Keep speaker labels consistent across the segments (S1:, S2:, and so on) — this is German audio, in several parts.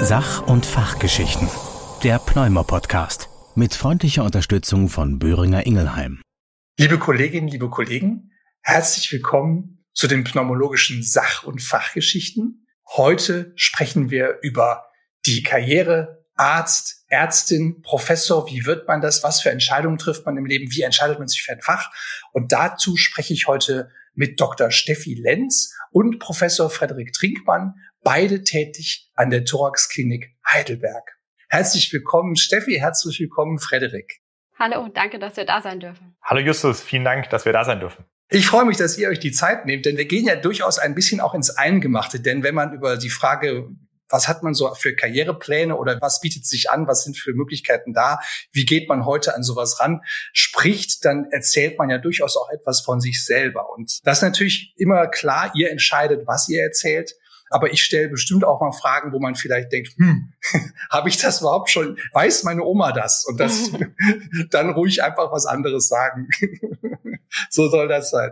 S1: Sach- und Fachgeschichten. Der Pneumo-Podcast. Mit freundlicher Unterstützung von Böhringer Ingelheim.
S2: Liebe Kolleginnen, liebe Kollegen, herzlich willkommen zu den pneumologischen Sach- und Fachgeschichten. Heute sprechen wir über die Karriere Arzt, Ärztin, Professor, wie wird man das, was für Entscheidungen trifft man im Leben, wie entscheidet man sich für ein Fach. Und dazu spreche ich heute mit Dr. Steffi Lenz und Professor Frederik Trinkmann, beide tätig an der Thoraxklinik Heidelberg. Herzlich willkommen, Steffi, herzlich willkommen, Frederik.
S3: Hallo, danke, dass wir da sein dürfen.
S4: Hallo Justus, vielen Dank, dass wir da sein dürfen.
S2: Ich freue mich, dass ihr euch die Zeit nehmt, denn wir gehen ja durchaus ein bisschen auch ins Eingemachte. Denn wenn man über die Frage, was hat man so für Karrierepläne oder was bietet sich an, was sind für Möglichkeiten da, wie geht man heute an sowas ran, spricht, dann erzählt man ja durchaus auch etwas von sich selber. Und das ist natürlich immer klar, ihr entscheidet, was ihr erzählt. Aber ich stelle bestimmt auch mal Fragen, wo man vielleicht denkt, hm, habe ich das überhaupt schon? Weiß meine Oma das? Und das dann ruhig einfach was anderes sagen. so soll das sein.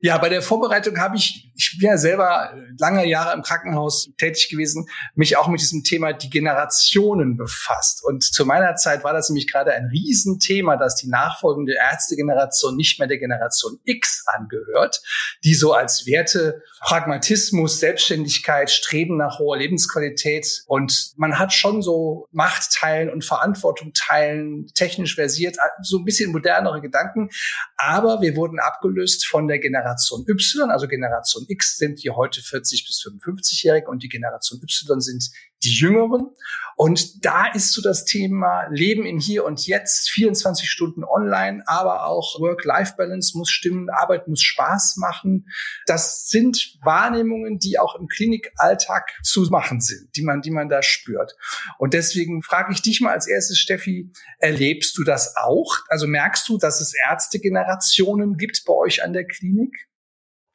S2: Ja, bei der Vorbereitung habe ich, ich bin ja selber lange Jahre im Krankenhaus tätig gewesen, mich auch mit diesem Thema die Generationen befasst. Und zu meiner Zeit war das nämlich gerade ein Riesenthema, dass die nachfolgende Ärztegeneration nicht mehr der Generation X angehört, die so als Werte Pragmatismus, Selbstständigkeit, Streben nach hoher Lebensqualität und man hat schon so Macht teilen und Verantwortung teilen, technisch versiert, so ein bisschen modernere Gedanken. Aber wir wurden abgelöst von der Generation Generation Y, also Generation X sind die heute 40 bis 55-Jährigen und die Generation Y sind die Jüngeren. Und da ist so das Thema Leben im Hier und Jetzt, 24 Stunden online, aber auch Work-Life-Balance muss stimmen, Arbeit muss Spaß machen. Das sind Wahrnehmungen, die auch im Klinikalltag zu machen sind, die man, die man da spürt. Und deswegen frage ich dich mal als erstes, Steffi, erlebst du das auch? Also merkst du, dass es Ärztegenerationen gibt bei euch an der Klinik?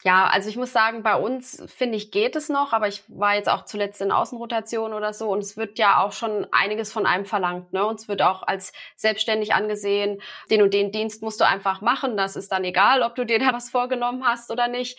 S3: Ja, also ich muss sagen, bei uns finde ich geht es noch, aber ich war jetzt auch zuletzt in Außenrotation oder so und es wird ja auch schon einiges von einem verlangt. Ne? Uns wird auch als selbstständig angesehen, den und den Dienst musst du einfach machen. Das ist dann egal, ob du dir da was vorgenommen hast oder nicht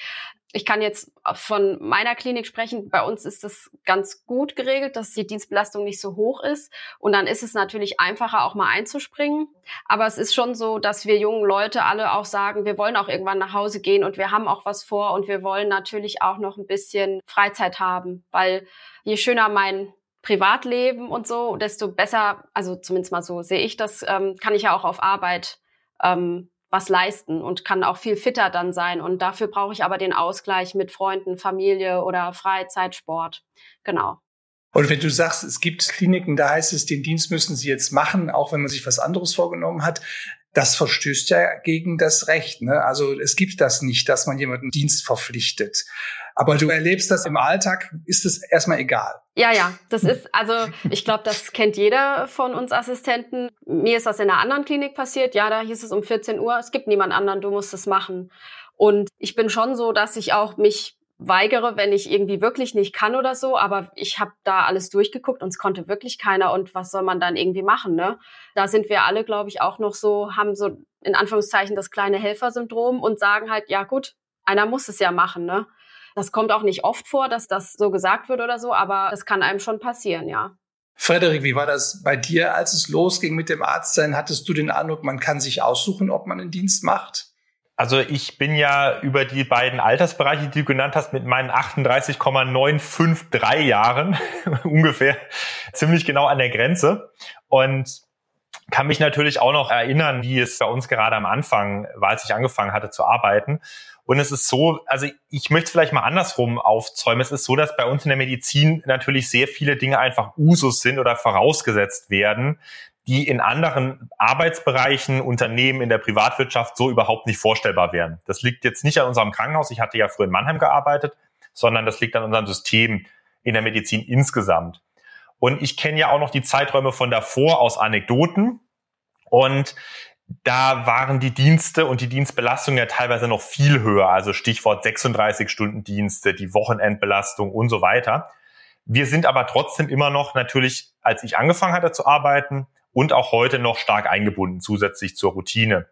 S3: ich kann jetzt von meiner Klinik sprechen. Bei uns ist das ganz gut geregelt, dass die Dienstbelastung nicht so hoch ist. Und dann ist es natürlich einfacher, auch mal einzuspringen. Aber es ist schon so, dass wir jungen Leute alle auch sagen, wir wollen auch irgendwann nach Hause gehen und wir haben auch was vor und wir wollen natürlich auch noch ein bisschen Freizeit haben, weil je schöner mein Privatleben und so, desto besser, also zumindest mal so sehe ich das, ähm, kann ich ja auch auf Arbeit ähm, was leisten und kann auch viel fitter dann sein. Und dafür brauche ich aber den Ausgleich mit Freunden, Familie oder Freizeit, Sport. Genau.
S2: Und wenn du sagst, es gibt Kliniken, da heißt es, den Dienst müssen sie jetzt machen, auch wenn man sich was anderes vorgenommen hat. Das verstößt ja gegen das Recht. Ne? Also es gibt das nicht, dass man jemanden Dienst verpflichtet. Aber du erlebst das im Alltag, ist es erstmal egal.
S3: Ja, ja, das ist, also ich glaube, das kennt jeder von uns Assistenten. Mir ist das in einer anderen Klinik passiert. Ja, da hieß es um 14 Uhr, es gibt niemand anderen, du musst es machen. Und ich bin schon so, dass ich auch mich weigere, wenn ich irgendwie wirklich nicht kann oder so, aber ich habe da alles durchgeguckt und es konnte wirklich keiner und was soll man dann irgendwie machen, ne? Da sind wir alle, glaube ich, auch noch so, haben so in Anführungszeichen das kleine Helfersyndrom und sagen halt, ja gut, einer muss es ja machen, ne? Das kommt auch nicht oft vor, dass das so gesagt wird oder so, aber es kann einem schon passieren, ja.
S2: Frederik, wie war das bei dir, als es losging mit dem Arztsein? Hattest du den Eindruck, man kann sich aussuchen, ob man einen Dienst macht?
S4: Also ich bin ja über die beiden Altersbereiche, die du genannt hast, mit meinen 38,953 Jahren ungefähr ziemlich genau an der Grenze und kann mich natürlich auch noch erinnern, wie es bei uns gerade am Anfang war, als ich angefangen hatte zu arbeiten. Und es ist so, also ich möchte es vielleicht mal andersrum aufzäumen. Es ist so, dass bei uns in der Medizin natürlich sehr viele Dinge einfach Usus sind oder vorausgesetzt werden, die in anderen Arbeitsbereichen, Unternehmen in der Privatwirtschaft so überhaupt nicht vorstellbar wären. Das liegt jetzt nicht an unserem Krankenhaus. Ich hatte ja früher in Mannheim gearbeitet, sondern das liegt an unserem System in der Medizin insgesamt. Und ich kenne ja auch noch die Zeiträume von davor aus Anekdoten. Und da waren die Dienste und die Dienstbelastung ja teilweise noch viel höher. Also Stichwort 36 Stunden Dienste, die Wochenendbelastung und so weiter. Wir sind aber trotzdem immer noch natürlich, als ich angefangen hatte zu arbeiten und auch heute noch stark eingebunden zusätzlich zur Routine.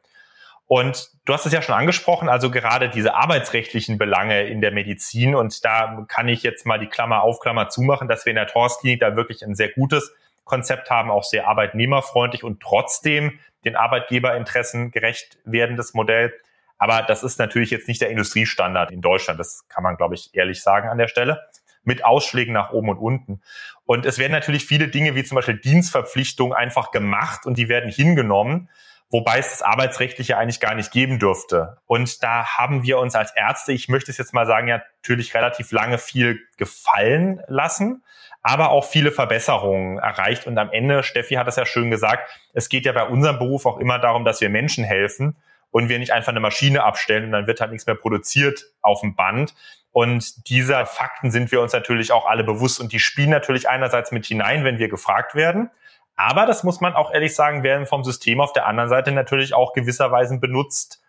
S4: Und du hast es ja schon angesprochen, also gerade diese arbeitsrechtlichen Belange in der Medizin. Und da kann ich jetzt mal die Klammer auf, Klammer zumachen, dass wir in der Torsklinik da wirklich ein sehr gutes Konzept haben, auch sehr arbeitnehmerfreundlich und trotzdem den Arbeitgeberinteressen gerecht werdendes Modell. Aber das ist natürlich jetzt nicht der Industriestandard in Deutschland. Das kann man, glaube ich, ehrlich sagen an der Stelle. Mit Ausschlägen nach oben und unten. Und es werden natürlich viele Dinge wie zum Beispiel Dienstverpflichtungen einfach gemacht und die werden hingenommen wobei es das Arbeitsrechtliche eigentlich gar nicht geben dürfte. Und da haben wir uns als Ärzte, ich möchte es jetzt mal sagen, ja natürlich relativ lange viel gefallen lassen, aber auch viele Verbesserungen erreicht. Und am Ende, Steffi hat es ja schön gesagt, es geht ja bei unserem Beruf auch immer darum, dass wir Menschen helfen und wir nicht einfach eine Maschine abstellen und dann wird halt nichts mehr produziert auf dem Band. Und dieser Fakten sind wir uns natürlich auch alle bewusst und die spielen natürlich einerseits mit hinein, wenn wir gefragt werden. Aber das muss man auch ehrlich sagen, werden vom System auf der anderen Seite natürlich auch gewisserweise benutzt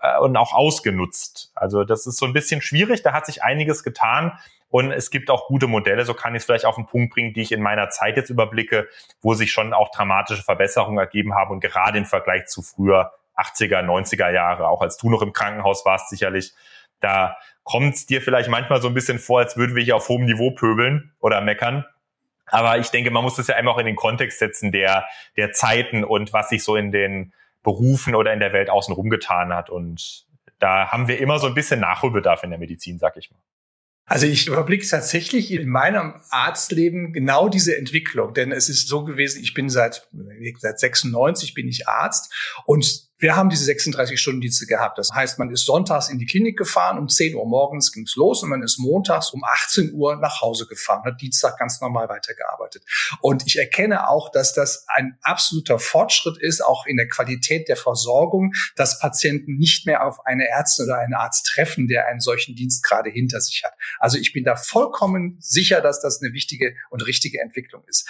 S4: äh, und auch ausgenutzt. Also das ist so ein bisschen schwierig. Da hat sich einiges getan. Und es gibt auch gute Modelle, so kann ich es vielleicht auf den Punkt bringen, die ich in meiner Zeit jetzt überblicke, wo sich schon auch dramatische Verbesserungen ergeben haben und gerade im Vergleich zu früher 80er, 90er Jahre, auch als du noch im Krankenhaus warst sicherlich, da kommt es dir vielleicht manchmal so ein bisschen vor, als würden wir hier auf hohem Niveau pöbeln oder meckern. Aber ich denke, man muss das ja einmal auch in den Kontext setzen der, der Zeiten und was sich so in den Berufen oder in der Welt außenrum getan hat. Und da haben wir immer so ein bisschen Nachholbedarf in der Medizin, sag ich mal.
S2: Also ich überblicke tatsächlich in meinem Arztleben genau diese Entwicklung, denn es ist so gewesen, ich bin seit, seit 96 bin ich Arzt und wir haben diese 36-Stunden-Dienste gehabt. Das heißt, man ist sonntags in die Klinik gefahren, um 10 Uhr morgens ging's los und man ist montags um 18 Uhr nach Hause gefahren, hat Dienstag ganz normal weitergearbeitet. Und ich erkenne auch, dass das ein absoluter Fortschritt ist, auch in der Qualität der Versorgung, dass Patienten nicht mehr auf eine Ärztin oder einen Arzt treffen, der einen solchen Dienst gerade hinter sich hat. Also ich bin da vollkommen sicher, dass das eine wichtige und richtige Entwicklung ist.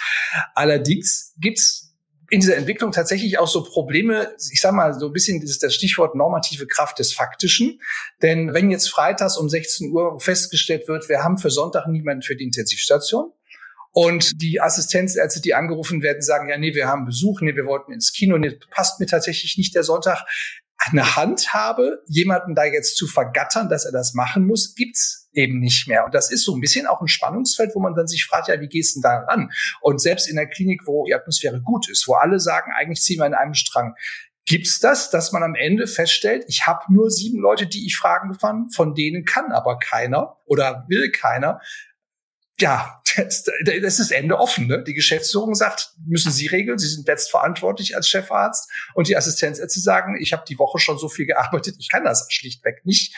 S2: Allerdings gibt's in dieser Entwicklung tatsächlich auch so Probleme, ich sage mal so ein bisschen das, das Stichwort normative Kraft des Faktischen. Denn wenn jetzt freitags um 16 Uhr festgestellt wird, wir haben für Sonntag niemanden für die Intensivstation, und die Assistenzärzte, die angerufen werden, sagen, ja, nee, wir haben Besuch, nee, wir wollten ins Kino, nee, passt mir tatsächlich nicht der Sonntag. Eine Handhabe, jemanden da jetzt zu vergattern, dass er das machen muss, gibt's eben nicht mehr. Und das ist so ein bisschen auch ein Spannungsfeld, wo man dann sich fragt, ja, wie gehst du denn da ran? Und selbst in der Klinik, wo die Atmosphäre gut ist, wo alle sagen, eigentlich ziehen wir in einem Strang, Gibt's das, dass man am Ende feststellt, ich habe nur sieben Leute, die ich fragen kann, von denen kann aber keiner oder will keiner. Ja, das, das ist Ende offen. Ne? Die Geschäftsführung sagt, müssen Sie regeln, Sie sind jetzt verantwortlich als Chefarzt. Und die Assistenzärzte sagen, ich habe die Woche schon so viel gearbeitet, ich kann das schlichtweg nicht.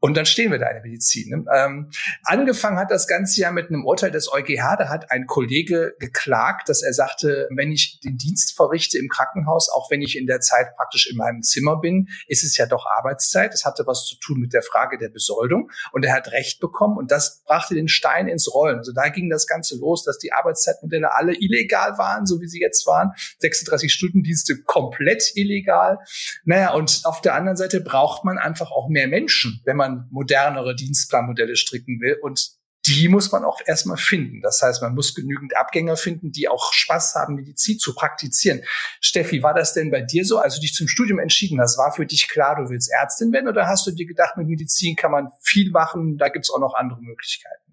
S2: Und dann stehen wir da in der Medizin. Ne? Ähm, angefangen hat das Ganze ja mit einem Urteil des EuGH. Da hat ein Kollege geklagt, dass er sagte, wenn ich den Dienst verrichte im Krankenhaus, auch wenn ich in der Zeit praktisch in meinem Zimmer bin, ist es ja doch Arbeitszeit. Das hatte was zu tun mit der Frage der Besoldung. Und er hat Recht bekommen. Und das brachte den Stein ins Rollen. Also da ging das Ganze los, dass die Arbeitszeitmodelle alle illegal waren, so wie sie jetzt waren. 36-Stunden-Dienste komplett illegal. Naja, und auf der anderen Seite braucht man einfach auch mehr Menschen, wenn man man modernere Dienstplanmodelle stricken will. Und die muss man auch erstmal finden. Das heißt, man muss genügend Abgänger finden, die auch Spaß haben, Medizin zu praktizieren. Steffi, war das denn bei dir so, als du dich zum Studium entschieden hast? War für dich klar, du willst Ärztin werden oder hast du dir gedacht, mit Medizin kann man viel machen, da gibt's auch noch andere Möglichkeiten?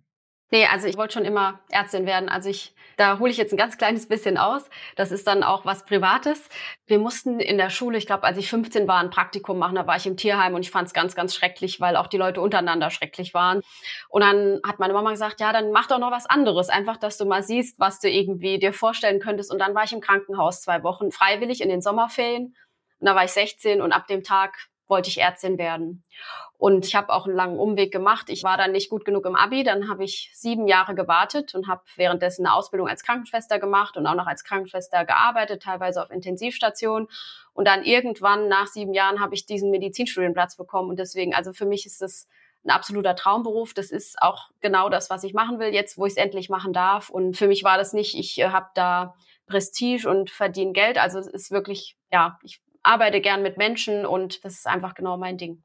S3: Nee, also ich wollte schon immer Ärztin werden. Also ich da hole ich jetzt ein ganz kleines bisschen aus. Das ist dann auch was Privates. Wir mussten in der Schule, ich glaube, als ich 15 war, ein Praktikum machen. Da war ich im Tierheim und ich fand es ganz, ganz schrecklich, weil auch die Leute untereinander schrecklich waren. Und dann hat meine Mama gesagt, ja, dann mach doch noch was anderes. Einfach, dass du mal siehst, was du irgendwie dir vorstellen könntest. Und dann war ich im Krankenhaus zwei Wochen freiwillig in den Sommerferien. Und da war ich 16 und ab dem Tag wollte ich Ärztin werden. Und ich habe auch einen langen Umweg gemacht. Ich war dann nicht gut genug im Abi. Dann habe ich sieben Jahre gewartet und habe währenddessen eine Ausbildung als Krankenschwester gemacht und auch noch als Krankenschwester gearbeitet, teilweise auf Intensivstation. Und dann irgendwann nach sieben Jahren habe ich diesen Medizinstudienplatz bekommen. Und deswegen, also für mich ist das ein absoluter Traumberuf. Das ist auch genau das, was ich machen will, jetzt wo ich es endlich machen darf. Und für mich war das nicht, ich äh, habe da Prestige und verdiene Geld. Also es ist wirklich, ja, ich arbeite gern mit Menschen und das ist einfach genau mein Ding.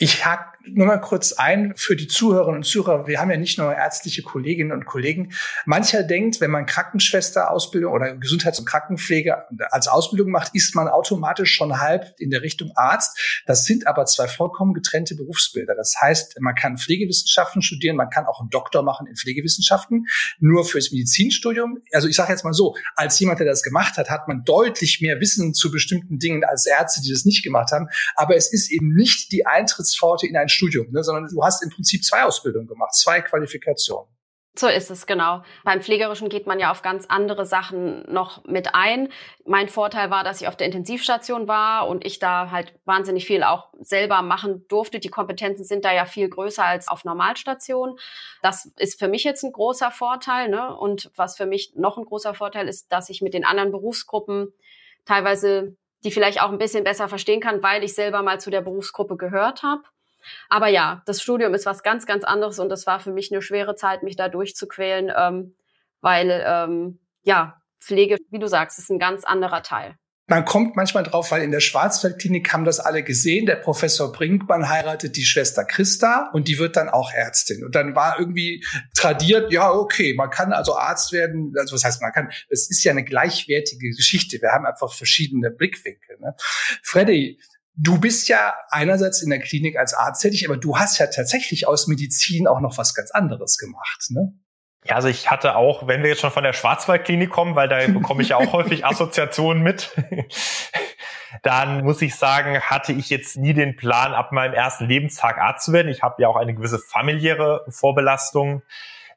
S2: Ich hake nur mal kurz ein für die Zuhörerinnen und Zuhörer. Wir haben ja nicht nur ärztliche Kolleginnen und Kollegen. Mancher denkt, wenn man Krankenschwesterausbildung oder Gesundheits- und Krankenpflege als Ausbildung macht, ist man automatisch schon halb in der Richtung Arzt. Das sind aber zwei vollkommen getrennte Berufsbilder. Das heißt, man kann Pflegewissenschaften studieren, man kann auch einen Doktor machen in Pflegewissenschaften. Nur fürs Medizinstudium, also ich sage jetzt mal so, als jemand, der das gemacht hat, hat man deutlich mehr Wissen zu bestimmten Dingen als Ärzte, die das nicht gemacht haben. Aber es ist eben nicht die Eintritts Eintrittspforte in ein Studium, ne, sondern du hast im Prinzip zwei Ausbildungen gemacht, zwei Qualifikationen.
S3: So ist es, genau. Beim Pflegerischen geht man ja auf ganz andere Sachen noch mit ein. Mein Vorteil war, dass ich auf der Intensivstation war und ich da halt wahnsinnig viel auch selber machen durfte. Die Kompetenzen sind da ja viel größer als auf Normalstation. Das ist für mich jetzt ein großer Vorteil. Ne? Und was für mich noch ein großer Vorteil ist, dass ich mit den anderen Berufsgruppen teilweise die vielleicht auch ein bisschen besser verstehen kann, weil ich selber mal zu der Berufsgruppe gehört habe. Aber ja, das Studium ist was ganz, ganz anderes und es war für mich eine schwere Zeit, mich da durchzuquälen, ähm, weil ähm, ja, Pflege, wie du sagst, ist ein ganz anderer Teil.
S2: Man kommt manchmal drauf, weil in der Schwarzwaldklinik haben das alle gesehen. Der Professor Brinkmann heiratet die Schwester Christa und die wird dann auch Ärztin. Und dann war irgendwie tradiert, ja, okay, man kann also Arzt werden. Also was heißt man kann? Es ist ja eine gleichwertige Geschichte. Wir haben einfach verschiedene Blickwinkel. Ne? Freddy, du bist ja einerseits in der Klinik als Arzt tätig, aber du hast ja tatsächlich aus Medizin auch noch was ganz anderes gemacht. Ne?
S4: Ja, also ich hatte auch, wenn wir jetzt schon von der Schwarzwaldklinik kommen, weil da bekomme ich ja auch häufig Assoziationen mit, dann muss ich sagen, hatte ich jetzt nie den Plan, ab meinem ersten Lebenstag Arzt zu werden. Ich habe ja auch eine gewisse familiäre Vorbelastung.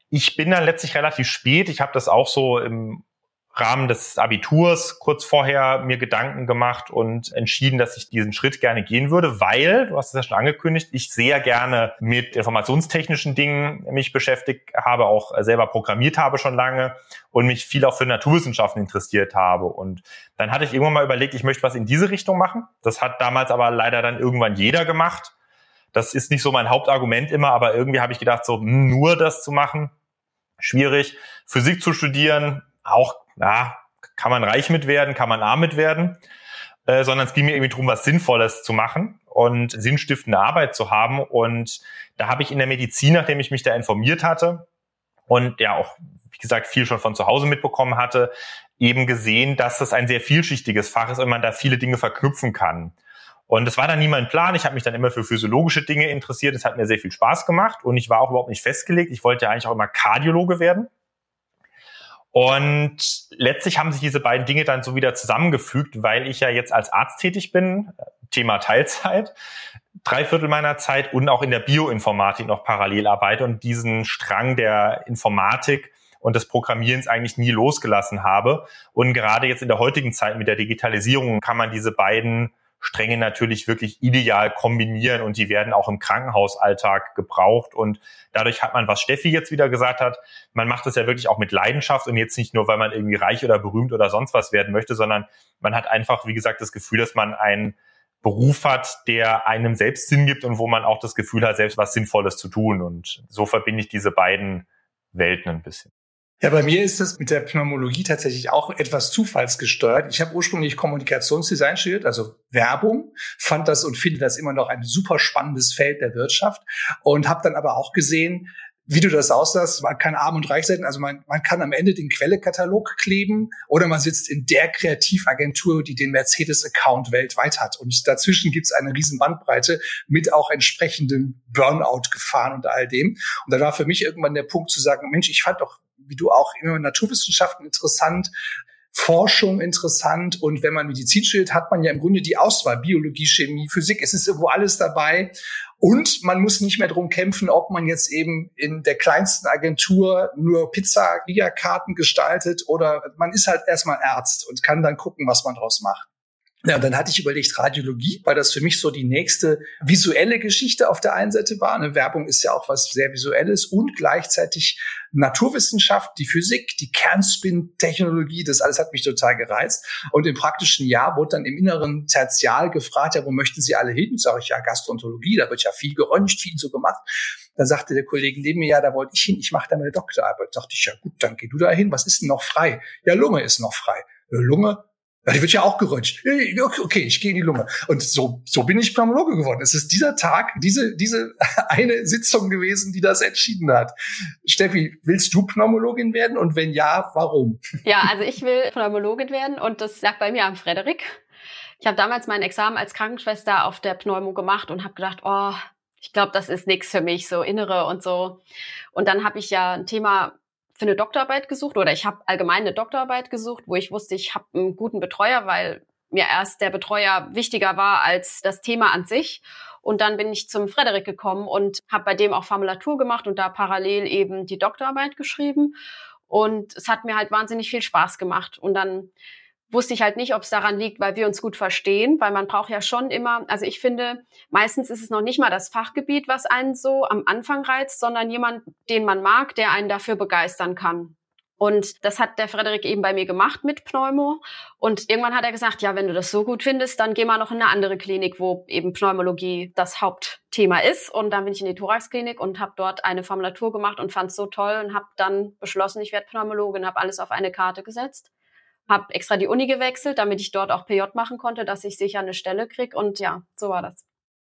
S4: Ich bin dann letztlich relativ spät. Ich habe das auch so im Rahmen des Abiturs kurz vorher mir Gedanken gemacht und entschieden, dass ich diesen Schritt gerne gehen würde, weil, du hast es ja schon angekündigt, ich sehr gerne mit informationstechnischen Dingen mich beschäftigt habe, auch selber programmiert habe schon lange und mich viel auch für Naturwissenschaften interessiert habe. Und dann hatte ich irgendwann mal überlegt, ich möchte was in diese Richtung machen. Das hat damals aber leider dann irgendwann jeder gemacht. Das ist nicht so mein Hauptargument immer, aber irgendwie habe ich gedacht, so hm, nur das zu machen, schwierig. Physik zu studieren, auch na, kann man reich mit werden, kann man arm mit werden, äh, sondern es ging mir irgendwie darum, was Sinnvolles zu machen und sinnstiftende Arbeit zu haben. Und da habe ich in der Medizin, nachdem ich mich da informiert hatte und ja auch, wie gesagt, viel schon von zu Hause mitbekommen hatte, eben gesehen, dass das ein sehr vielschichtiges Fach ist und man da viele Dinge verknüpfen kann. Und das war dann nie mein Plan. Ich habe mich dann immer für physiologische Dinge interessiert. Es hat mir sehr viel Spaß gemacht und ich war auch überhaupt nicht festgelegt. Ich wollte ja eigentlich auch immer Kardiologe werden. Und letztlich haben sich diese beiden Dinge dann so wieder zusammengefügt, weil ich ja jetzt als Arzt tätig bin, Thema Teilzeit, drei Viertel meiner Zeit und auch in der Bioinformatik noch parallel arbeite und diesen Strang der Informatik und des Programmierens eigentlich nie losgelassen habe. Und gerade jetzt in der heutigen Zeit mit der Digitalisierung kann man diese beiden Stränge natürlich wirklich ideal kombinieren und die werden auch im Krankenhausalltag gebraucht. Und dadurch hat man, was Steffi jetzt wieder gesagt hat, man macht es ja wirklich auch mit Leidenschaft und jetzt nicht nur, weil man irgendwie reich oder berühmt oder sonst was werden möchte, sondern man hat einfach, wie gesagt, das Gefühl, dass man einen Beruf hat, der einem selbst Sinn gibt und wo man auch das Gefühl hat, selbst was Sinnvolles zu tun. Und so verbinde ich diese beiden Welten ein bisschen.
S2: Ja, bei mir ist es mit der Pneumologie tatsächlich auch etwas zufallsgesteuert. Ich habe ursprünglich Kommunikationsdesign studiert, also Werbung, fand das und finde das immer noch ein super spannendes Feld der Wirtschaft und habe dann aber auch gesehen, wie du das aussahst, man kann arm und reich sein. Also man, man kann am Ende den Quellekatalog kleben oder man sitzt in der Kreativagentur, die den Mercedes-Account weltweit hat. Und dazwischen gibt's eine riesen Bandbreite mit auch entsprechendem Burnout-Gefahren und all dem. Und da war für mich irgendwann der Punkt zu sagen, Mensch, ich fand doch wie du auch immer Naturwissenschaften interessant, Forschung interessant und wenn man Medizin studiert, hat man ja im Grunde die Auswahl Biologie, Chemie, Physik. Es ist irgendwo alles dabei und man muss nicht mehr drum kämpfen, ob man jetzt eben in der kleinsten Agentur nur Pizza-Karten gestaltet oder man ist halt erstmal Arzt und kann dann gucken, was man draus macht. Ja, und dann hatte ich überlegt, Radiologie, weil das für mich so die nächste visuelle Geschichte auf der einen Seite war. Eine Werbung ist ja auch was sehr Visuelles und gleichzeitig Naturwissenschaft, die Physik, die Kernspin-Technologie, das alles hat mich total gereizt. Und im praktischen Jahr wurde dann im inneren Tertial gefragt, ja, wo möchten Sie alle hin? Sag ich, ja, Gastroenterologie, da wird ja viel geröntgt, viel so gemacht. Dann sagte der Kollege neben mir, ja, da wollte ich hin, ich mache da meine Doktorarbeit. Da dachte ich, ja gut, dann geh du da hin, was ist denn noch frei? Ja, Lunge ist noch frei. Lunge, Die wird ja auch geröntgt. Okay, ich gehe in die Lunge. Und so, so bin ich Pneumologe geworden. Es ist dieser Tag, diese, diese eine Sitzung gewesen, die das entschieden hat. Steffi, willst du Pneumologin werden? Und wenn ja, warum?
S3: Ja, also ich will Pneumologin werden und das lag bei mir am Frederik. Ich habe damals mein Examen als Krankenschwester auf der Pneumo gemacht und habe gedacht, oh, ich glaube, das ist nichts für mich, so innere und so. Und dann habe ich ja ein Thema für eine Doktorarbeit gesucht oder ich habe allgemein eine Doktorarbeit gesucht, wo ich wusste, ich habe einen guten Betreuer, weil mir erst der Betreuer wichtiger war als das Thema an sich. Und dann bin ich zum Frederik gekommen und habe bei dem auch Formulatur gemacht und da parallel eben die Doktorarbeit geschrieben. Und es hat mir halt wahnsinnig viel Spaß gemacht. Und dann wusste ich halt nicht, ob es daran liegt, weil wir uns gut verstehen, weil man braucht ja schon immer, also ich finde, meistens ist es noch nicht mal das Fachgebiet, was einen so am Anfang reizt, sondern jemand, den man mag, der einen dafür begeistern kann. Und das hat der Frederik eben bei mir gemacht mit Pneumo. Und irgendwann hat er gesagt, ja, wenn du das so gut findest, dann geh mal noch in eine andere Klinik, wo eben Pneumologie das Hauptthema ist. Und dann bin ich in die Thoraxklinik und habe dort eine Formulatur gemacht und fand es so toll und habe dann beschlossen, ich werde Pneumologin, habe alles auf eine Karte gesetzt habe extra die Uni gewechselt, damit ich dort auch PJ machen konnte, dass ich sicher eine Stelle krieg. Und ja, so war das.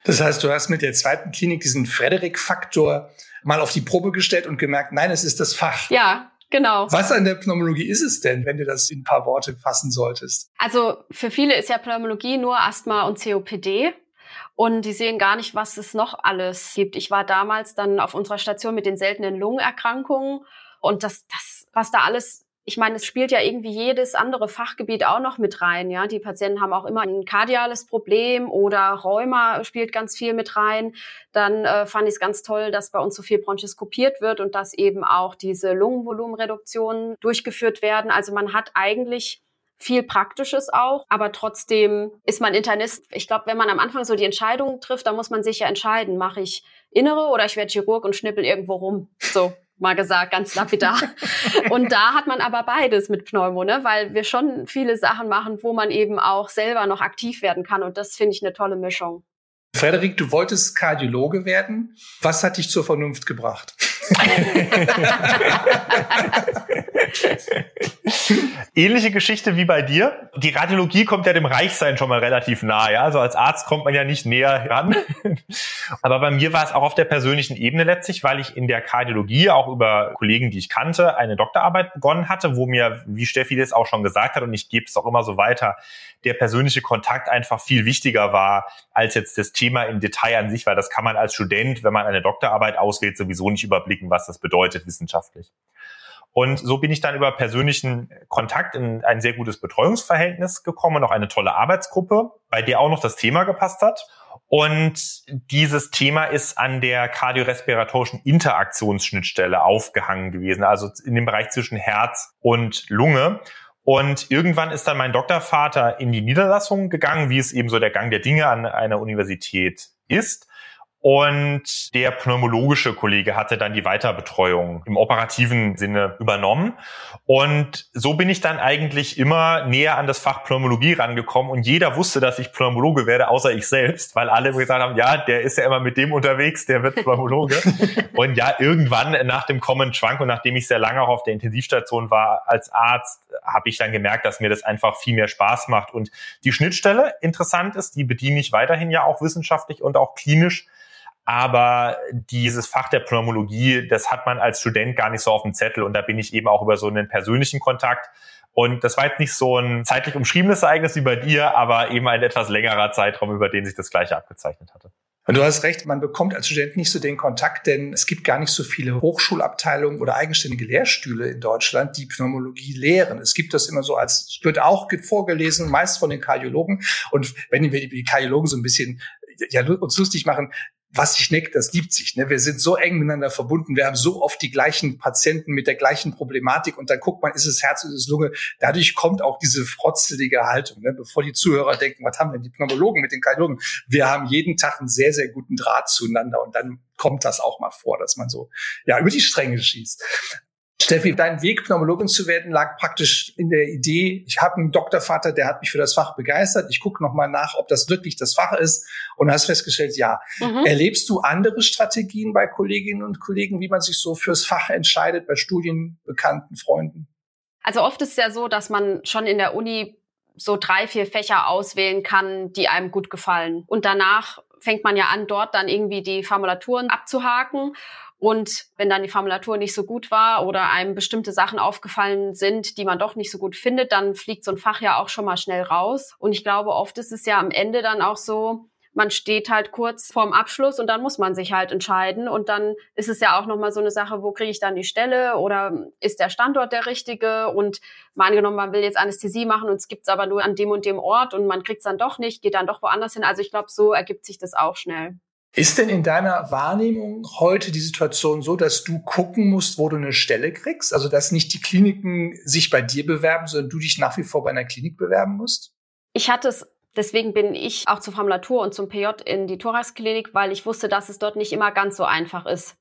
S2: Das heißt, du hast mit der zweiten Klinik diesen Frederik-Faktor mal auf die Probe gestellt und gemerkt, nein, es ist das Fach.
S3: Ja, Genau.
S2: Was an der Pneumologie ist es denn, wenn du das in ein paar Worte fassen solltest?
S3: Also für viele ist ja Pneumologie nur Asthma und COPD. Und die sehen gar nicht, was es noch alles gibt. Ich war damals dann auf unserer Station mit den seltenen Lungenerkrankungen und das, das, was da alles ich meine, es spielt ja irgendwie jedes andere Fachgebiet auch noch mit rein. Ja, die Patienten haben auch immer ein kardiales Problem oder Rheuma spielt ganz viel mit rein. Dann äh, fand ich es ganz toll, dass bei uns so viel bronchoskopiert wird und dass eben auch diese Lungenvolumenreduktionen durchgeführt werden. Also man hat eigentlich viel Praktisches auch, aber trotzdem ist man Internist. Ich glaube, wenn man am Anfang so die Entscheidung trifft, dann muss man sich ja entscheiden, mache ich Innere oder ich werde Chirurg und schnippel irgendwo rum. So mal gesagt, ganz lapidar. und da hat man aber beides mit Pneumo, ne? weil wir schon viele Sachen machen, wo man eben auch selber noch aktiv werden kann. Und das finde ich eine tolle Mischung.
S2: Frederik, du wolltest Kardiologe werden. Was hat dich zur Vernunft gebracht?
S4: Ähnliche Geschichte wie bei dir. Die Radiologie kommt ja dem Reichsein schon mal relativ nahe. Ja? Also als Arzt kommt man ja nicht näher ran. Aber bei mir war es auch auf der persönlichen Ebene letztlich, weil ich in der Kardiologie auch über Kollegen, die ich kannte, eine Doktorarbeit begonnen hatte, wo mir, wie Steffi das auch schon gesagt hat, und ich gebe es auch immer so weiter, der persönliche Kontakt einfach viel wichtiger war als jetzt das Thema im Detail an sich, weil das kann man als Student, wenn man eine Doktorarbeit auswählt, sowieso nicht überblicken, was das bedeutet wissenschaftlich. Und so bin ich dann über persönlichen Kontakt in ein sehr gutes Betreuungsverhältnis gekommen und auch eine tolle Arbeitsgruppe, bei der auch noch das Thema gepasst hat. Und dieses Thema ist an der kardiorespiratorischen Interaktionsschnittstelle aufgehangen gewesen, also in dem Bereich zwischen Herz und Lunge. Und irgendwann ist dann mein Doktorvater in die Niederlassung gegangen, wie es eben so der Gang der Dinge an einer Universität ist. Und der pneumologische Kollege hatte dann die Weiterbetreuung im operativen Sinne übernommen. Und so bin ich dann eigentlich immer näher an das Fach Pneumologie rangekommen. Und jeder wusste, dass ich Pneumologe werde, außer ich selbst, weil alle gesagt haben, ja, der ist ja immer mit dem unterwegs, der wird Pneumologe. und ja, irgendwann nach dem Common Schwank und nachdem ich sehr lange auch auf der Intensivstation war als Arzt, habe ich dann gemerkt, dass mir das einfach viel mehr Spaß macht. Und die Schnittstelle interessant ist, die bediene ich weiterhin ja auch wissenschaftlich und auch klinisch aber dieses Fach der Pneumologie, das hat man als Student gar nicht so auf dem Zettel. Und da bin ich eben auch über so einen persönlichen Kontakt. Und das war jetzt nicht so ein zeitlich umschriebenes Ereignis wie bei dir, aber eben ein etwas längerer Zeitraum, über den sich das Gleiche abgezeichnet hatte.
S2: Und du hast recht, man bekommt als Student nicht so den Kontakt, denn es gibt gar nicht so viele Hochschulabteilungen oder eigenständige Lehrstühle in Deutschland, die Pneumologie lehren. Es gibt das immer so als, wird auch vorgelesen, meist von den Kardiologen. Und wenn wir die Kardiologen so ein bisschen ja, uns lustig machen, was sich neckt, das liebt sich. Ne? Wir sind so eng miteinander verbunden. Wir haben so oft die gleichen Patienten mit der gleichen Problematik und dann guckt man, ist es Herz, ist es Lunge. Dadurch kommt auch diese frotzelige Haltung. Ne? Bevor die Zuhörer denken, was haben denn die Pneumologen mit den Kardiologen? Wir haben jeden Tag einen sehr, sehr guten Draht zueinander und dann kommt das auch mal vor, dass man so ja über die Stränge schießt. Steffi, dein Weg, Pneumologin zu werden, lag praktisch in der Idee, ich habe einen Doktorvater, der hat mich für das Fach begeistert. Ich gucke nochmal nach, ob das wirklich das Fach ist und hast festgestellt, ja. Mhm. Erlebst du andere Strategien bei Kolleginnen und Kollegen, wie man sich so fürs Fach entscheidet, bei Studien, Bekannten, Freunden?
S3: Also oft ist es ja so, dass man schon in der Uni so drei, vier Fächer auswählen kann, die einem gut gefallen. Und danach fängt man ja an, dort dann irgendwie die Formulaturen abzuhaken. Und wenn dann die Formulatur nicht so gut war oder einem bestimmte Sachen aufgefallen sind, die man doch nicht so gut findet, dann fliegt so ein Fach ja auch schon mal schnell raus. Und ich glaube, oft ist es ja am Ende dann auch so, man steht halt kurz vorm Abschluss und dann muss man sich halt entscheiden. Und dann ist es ja auch nochmal so eine Sache, wo kriege ich dann die Stelle oder ist der Standort der richtige? Und mal angenommen, man will jetzt Anästhesie machen und es gibt's aber nur an dem und dem Ort und man kriegt's dann doch nicht, geht dann doch woanders hin. Also ich glaube, so ergibt sich das auch schnell.
S2: Ist denn in deiner Wahrnehmung heute die Situation so, dass du gucken musst, wo du eine Stelle kriegst? Also dass nicht die Kliniken sich bei dir bewerben, sondern du dich nach wie vor bei einer Klinik bewerben musst?
S3: Ich hatte es Deswegen bin ich auch zur Formulatur und zum PJ in die Thoraxklinik, weil ich wusste, dass es dort nicht immer ganz so einfach ist.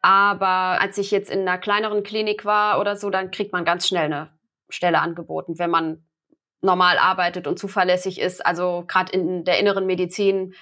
S3: Aber als ich jetzt in einer kleineren Klinik war oder so, dann kriegt man ganz schnell eine Stelle angeboten, wenn man normal arbeitet und zuverlässig ist. Also gerade in der inneren Medizin,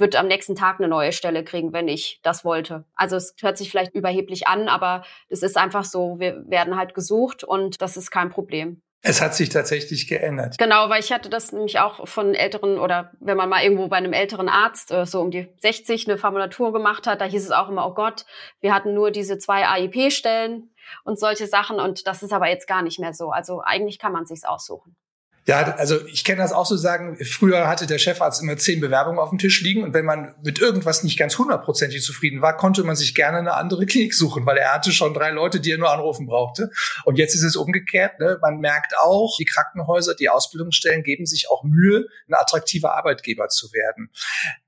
S3: würde am nächsten Tag eine neue Stelle kriegen, wenn ich das wollte. Also es hört sich vielleicht überheblich an, aber es ist einfach so, wir werden halt gesucht und das ist kein Problem.
S2: Es hat sich tatsächlich geändert.
S3: Genau, weil ich hatte das nämlich auch von älteren oder wenn man mal irgendwo bei einem älteren Arzt äh, so um die 60 eine Formulatur gemacht hat, da hieß es auch immer, oh Gott, wir hatten nur diese zwei AIP-Stellen und solche Sachen und das ist aber jetzt gar nicht mehr so. Also eigentlich kann man sich's aussuchen.
S2: Ja, also ich kenne das auch so sagen, früher hatte der Chefarzt immer zehn Bewerbungen auf dem Tisch liegen und wenn man mit irgendwas nicht ganz hundertprozentig zufrieden war, konnte man sich gerne eine andere Klinik suchen, weil er hatte schon drei Leute, die er nur anrufen brauchte. Und jetzt ist es umgekehrt. Ne? Man merkt auch, die Krankenhäuser, die Ausbildungsstellen geben sich auch Mühe, ein attraktiver Arbeitgeber zu werden.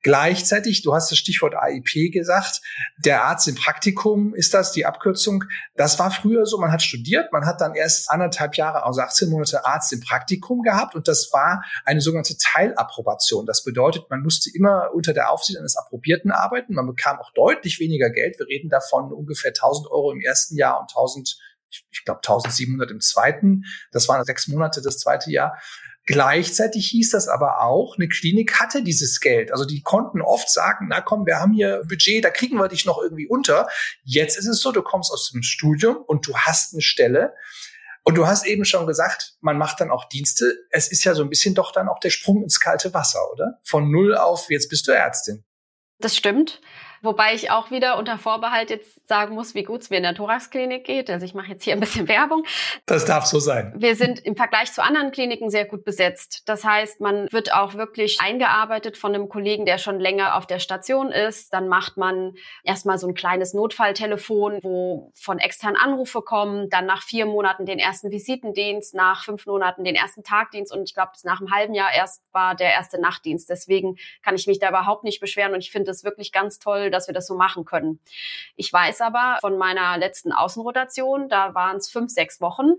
S2: Gleichzeitig, du hast das Stichwort AIP gesagt, der Arzt im Praktikum ist das, die Abkürzung. Das war früher so, man hat studiert, man hat dann erst anderthalb Jahre, also 18 Monate Arzt im Praktikum gehabt und das war eine sogenannte Teilapprobation. Das bedeutet, man musste immer unter der Aufsicht eines Approbierten arbeiten. Man bekam auch deutlich weniger Geld. Wir reden davon ungefähr 1000 Euro im ersten Jahr und 1000 ich glaube 1700 im zweiten. Das waren sechs Monate das zweite Jahr. Gleichzeitig hieß das aber auch, eine Klinik hatte dieses Geld. Also die konnten oft sagen, na komm, wir haben hier Budget, da kriegen wir dich noch irgendwie unter. Jetzt ist es so, du kommst aus dem Studium und du hast eine Stelle. Und du hast eben schon gesagt, man macht dann auch Dienste. Es ist ja so ein bisschen doch dann auch der Sprung ins kalte Wasser, oder? Von null auf, jetzt bist du Ärztin.
S3: Das stimmt. Wobei ich auch wieder unter Vorbehalt jetzt sagen muss, wie gut es mir in der Thoraxklinik geht. Also ich mache jetzt hier ein bisschen Werbung.
S2: Das darf so sein.
S3: Wir sind im Vergleich zu anderen Kliniken sehr gut besetzt. Das heißt, man wird auch wirklich eingearbeitet von einem Kollegen, der schon länger auf der Station ist. Dann macht man erstmal so ein kleines Notfalltelefon, wo von externen Anrufe kommen. Dann nach vier Monaten den ersten Visitendienst, nach fünf Monaten den ersten Tagdienst und ich glaube, nach einem halben Jahr erst war der erste Nachtdienst. Deswegen kann ich mich da überhaupt nicht beschweren und ich finde es wirklich ganz toll, dass wir das so machen können. Ich weiß aber von meiner letzten Außenrotation, da waren es fünf, sechs Wochen.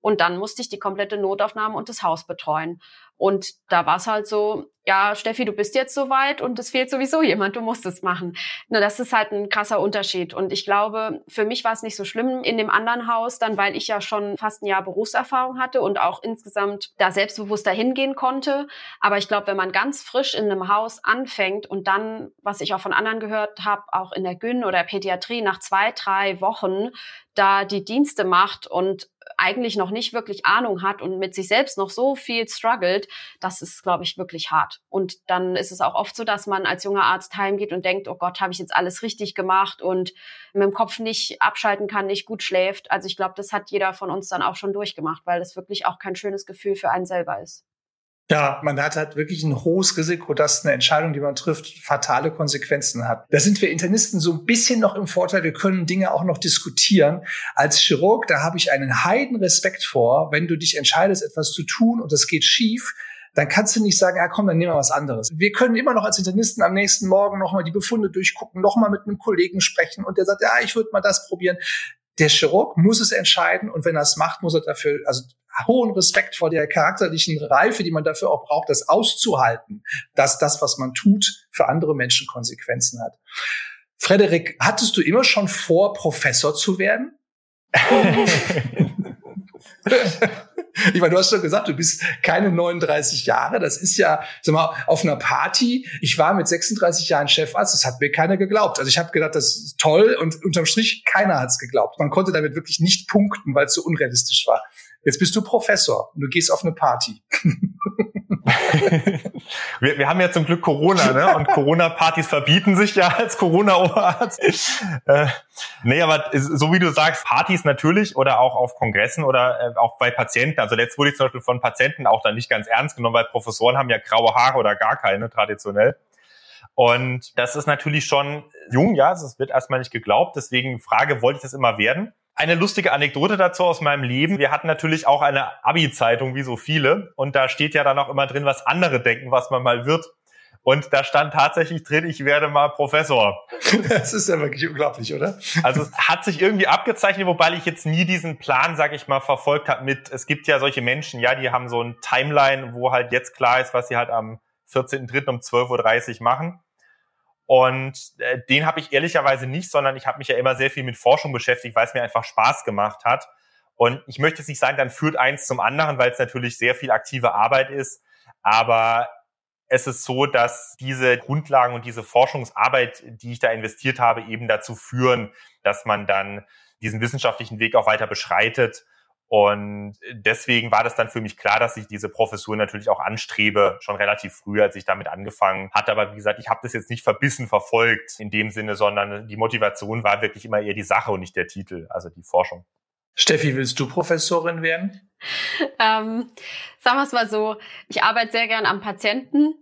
S3: Und dann musste ich die komplette Notaufnahme und das Haus betreuen. Und da war es halt so, ja, Steffi, du bist jetzt soweit und es fehlt sowieso jemand, du musst es machen. Na, das ist halt ein krasser Unterschied. Und ich glaube, für mich war es nicht so schlimm in dem anderen Haus, dann weil ich ja schon fast ein Jahr Berufserfahrung hatte und auch insgesamt da selbstbewusster hingehen konnte. Aber ich glaube, wenn man ganz frisch in einem Haus anfängt und dann, was ich auch von anderen gehört habe, auch in der Gyn oder Pädiatrie nach zwei, drei Wochen da die Dienste macht und eigentlich noch nicht wirklich Ahnung hat und mit sich selbst noch so viel struggelt, das ist, glaube ich, wirklich hart. Und dann ist es auch oft so, dass man als junger Arzt heimgeht und denkt, oh Gott, habe ich jetzt alles richtig gemacht und mit dem Kopf nicht abschalten kann, nicht gut schläft. Also ich glaube, das hat jeder von uns dann auch schon durchgemacht, weil das wirklich auch kein schönes Gefühl für einen selber ist.
S2: Ja, man hat halt wirklich ein hohes Risiko, dass eine Entscheidung, die man trifft, fatale Konsequenzen hat. Da sind wir Internisten so ein bisschen noch im Vorteil. Wir können Dinge auch noch diskutieren. Als Chirurg, da habe ich einen heiden Respekt vor, wenn du dich entscheidest, etwas zu tun und es geht schief, dann kannst du nicht sagen, ja komm, dann nehmen wir was anderes. Wir können immer noch als Internisten am nächsten Morgen nochmal die Befunde durchgucken, nochmal mit einem Kollegen sprechen und der sagt, ja, ich würde mal das probieren. Der Chirurg muss es entscheiden und wenn er es macht, muss er dafür, also hohen Respekt vor der charakterlichen Reife, die man dafür auch braucht, das auszuhalten, dass das, was man tut, für andere Menschen Konsequenzen hat. Frederik, hattest du immer schon vor, Professor zu werden? Ich meine, du hast schon gesagt, du bist keine 39 Jahre. Das ist ja, sag mal, auf einer Party. Ich war mit 36 Jahren Chefarzt. Das hat mir keiner geglaubt. Also ich habe gedacht, das ist toll. Und unterm Strich, keiner hat es geglaubt. Man konnte damit wirklich nicht punkten, weil es so unrealistisch war. Jetzt bist du Professor und du gehst auf eine Party.
S4: wir, wir haben ja zum Glück Corona, ne? Und Corona-Partys verbieten sich ja als Corona-Oberarzt. Äh, nee, aber so wie du sagst, Partys natürlich oder auch auf Kongressen oder äh, auch bei Patienten. Also letzt wurde ich zum Beispiel von Patienten auch dann nicht ganz ernst genommen, weil Professoren haben ja graue Haare oder gar keine traditionell. Und das ist natürlich schon jung, ja, es wird erstmal nicht geglaubt. Deswegen Frage, wollte ich das immer werden? Eine lustige Anekdote dazu aus meinem Leben. Wir hatten natürlich auch eine Abi-Zeitung, wie so viele. Und da steht ja dann auch immer drin, was andere denken, was man mal wird. Und da stand tatsächlich drin, ich werde mal Professor.
S2: Das ist ja wirklich unglaublich, oder?
S4: Also es hat sich irgendwie abgezeichnet, wobei ich jetzt nie diesen Plan, sag ich mal, verfolgt habe mit, es gibt ja solche Menschen, ja, die haben so ein Timeline, wo halt jetzt klar ist, was sie halt am 14.3. um 12.30 Uhr machen. Und äh, den habe ich ehrlicherweise nicht, sondern ich habe mich ja immer sehr viel mit Forschung beschäftigt, weil es mir einfach Spaß gemacht hat. Und ich möchte jetzt nicht sagen, dann führt eins zum anderen, weil es natürlich sehr viel aktive Arbeit ist. Aber es ist so, dass diese Grundlagen und diese Forschungsarbeit, die ich da investiert habe, eben dazu führen, dass man dann diesen wissenschaftlichen Weg auch weiter beschreitet und deswegen war das dann für mich klar, dass ich diese Professur natürlich auch anstrebe, schon relativ früh, als ich damit angefangen hatte. Aber wie gesagt, ich habe das jetzt nicht verbissen verfolgt in dem Sinne, sondern die Motivation war wirklich immer eher die Sache und nicht der Titel, also die Forschung.
S2: Steffi, willst du Professorin werden?
S3: ähm, sagen wir es mal so, ich arbeite sehr gern am Patienten.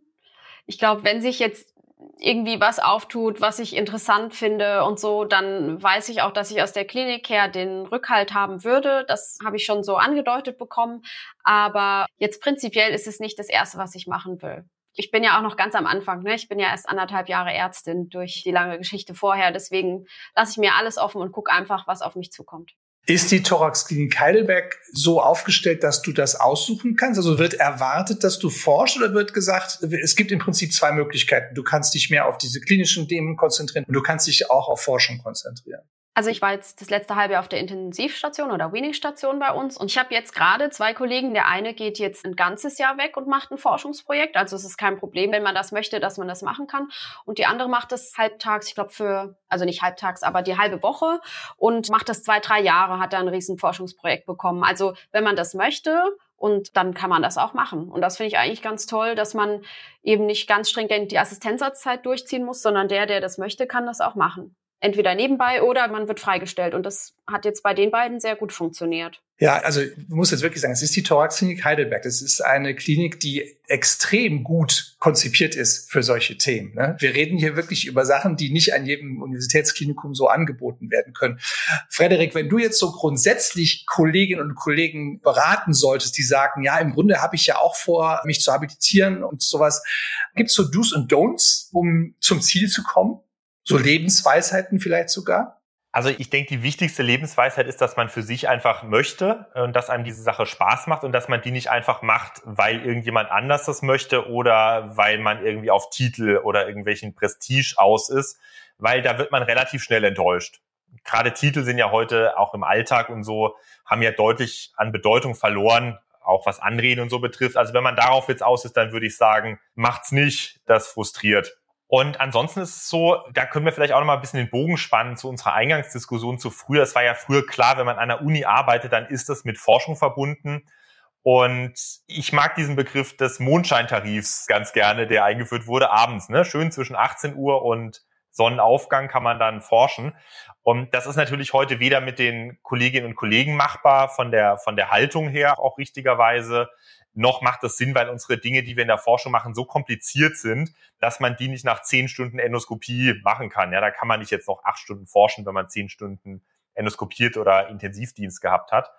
S3: Ich glaube, wenn sich jetzt irgendwie was auftut, was ich interessant finde und so, dann weiß ich auch, dass ich aus der Klinik her den Rückhalt haben würde. Das habe ich schon so angedeutet bekommen. Aber jetzt prinzipiell ist es nicht das Erste, was ich machen will. Ich bin ja auch noch ganz am Anfang. Ne? Ich bin ja erst anderthalb Jahre Ärztin durch die lange Geschichte vorher. Deswegen lasse ich mir alles offen und gucke einfach, was auf mich zukommt.
S2: Ist die Thoraxklinik Heidelberg so aufgestellt, dass du das aussuchen kannst? Also wird erwartet, dass du forschst oder wird gesagt, es gibt im Prinzip zwei Möglichkeiten. Du kannst dich mehr auf diese klinischen Themen konzentrieren und du kannst dich auch auf Forschung konzentrieren.
S3: Also ich war jetzt das letzte halbe Jahr auf der Intensivstation oder Weaning-Station bei uns und ich habe jetzt gerade zwei Kollegen. Der eine geht jetzt ein ganzes Jahr weg und macht ein Forschungsprojekt. Also es ist kein Problem, wenn man das möchte, dass man das machen kann. Und die andere macht das halbtags, ich glaube für, also nicht halbtags, aber die halbe Woche und macht das zwei, drei Jahre, hat da ein riesen Forschungsprojekt bekommen. Also wenn man das möchte und dann kann man das auch machen. Und das finde ich eigentlich ganz toll, dass man eben nicht ganz streng die Assistenzarztzeit durchziehen muss, sondern der, der das möchte, kann das auch machen entweder nebenbei oder man wird freigestellt. Und das hat jetzt bei den beiden sehr gut funktioniert.
S2: Ja, also ich muss jetzt wirklich sagen, es ist die Thoraxklinik Heidelberg. Das ist eine Klinik, die extrem gut konzipiert ist für solche Themen. Ne? Wir reden hier wirklich über Sachen, die nicht an jedem Universitätsklinikum so angeboten werden können. Frederik, wenn du jetzt so grundsätzlich Kolleginnen und Kollegen beraten solltest, die sagen, ja, im Grunde habe ich ja auch vor, mich zu habilitieren und sowas. Gibt es so Do's und Don'ts, um zum Ziel zu kommen? So Lebensweisheiten vielleicht sogar?
S4: Also ich denke, die wichtigste Lebensweisheit ist, dass man für sich einfach möchte und dass einem diese Sache Spaß macht und dass man die nicht einfach macht, weil irgendjemand anders das möchte oder weil man irgendwie auf Titel oder irgendwelchen Prestige aus ist, weil da wird man relativ schnell enttäuscht. Gerade Titel sind ja heute auch im Alltag und so, haben ja deutlich an Bedeutung verloren, auch was Anreden und so betrifft. Also wenn man darauf jetzt aus ist, dann würde ich sagen, macht's nicht, das frustriert. Und ansonsten ist es so, da können wir vielleicht auch noch mal ein bisschen den Bogen spannen zu unserer Eingangsdiskussion zu früher. Es war ja früher klar, wenn man an der Uni arbeitet, dann ist das mit Forschung verbunden. Und ich mag diesen Begriff des Mondscheintarifs ganz gerne, der eingeführt wurde abends. Ne? Schön zwischen 18 Uhr und Sonnenaufgang kann man dann forschen. Und das ist natürlich heute weder mit den Kolleginnen und Kollegen machbar, von der, von der Haltung her auch richtigerweise, noch macht es Sinn, weil unsere Dinge, die wir in der Forschung machen, so kompliziert sind, dass man die nicht nach zehn Stunden Endoskopie machen kann. Ja, da kann man nicht jetzt noch acht Stunden forschen, wenn man zehn Stunden endoskopiert oder Intensivdienst gehabt hat.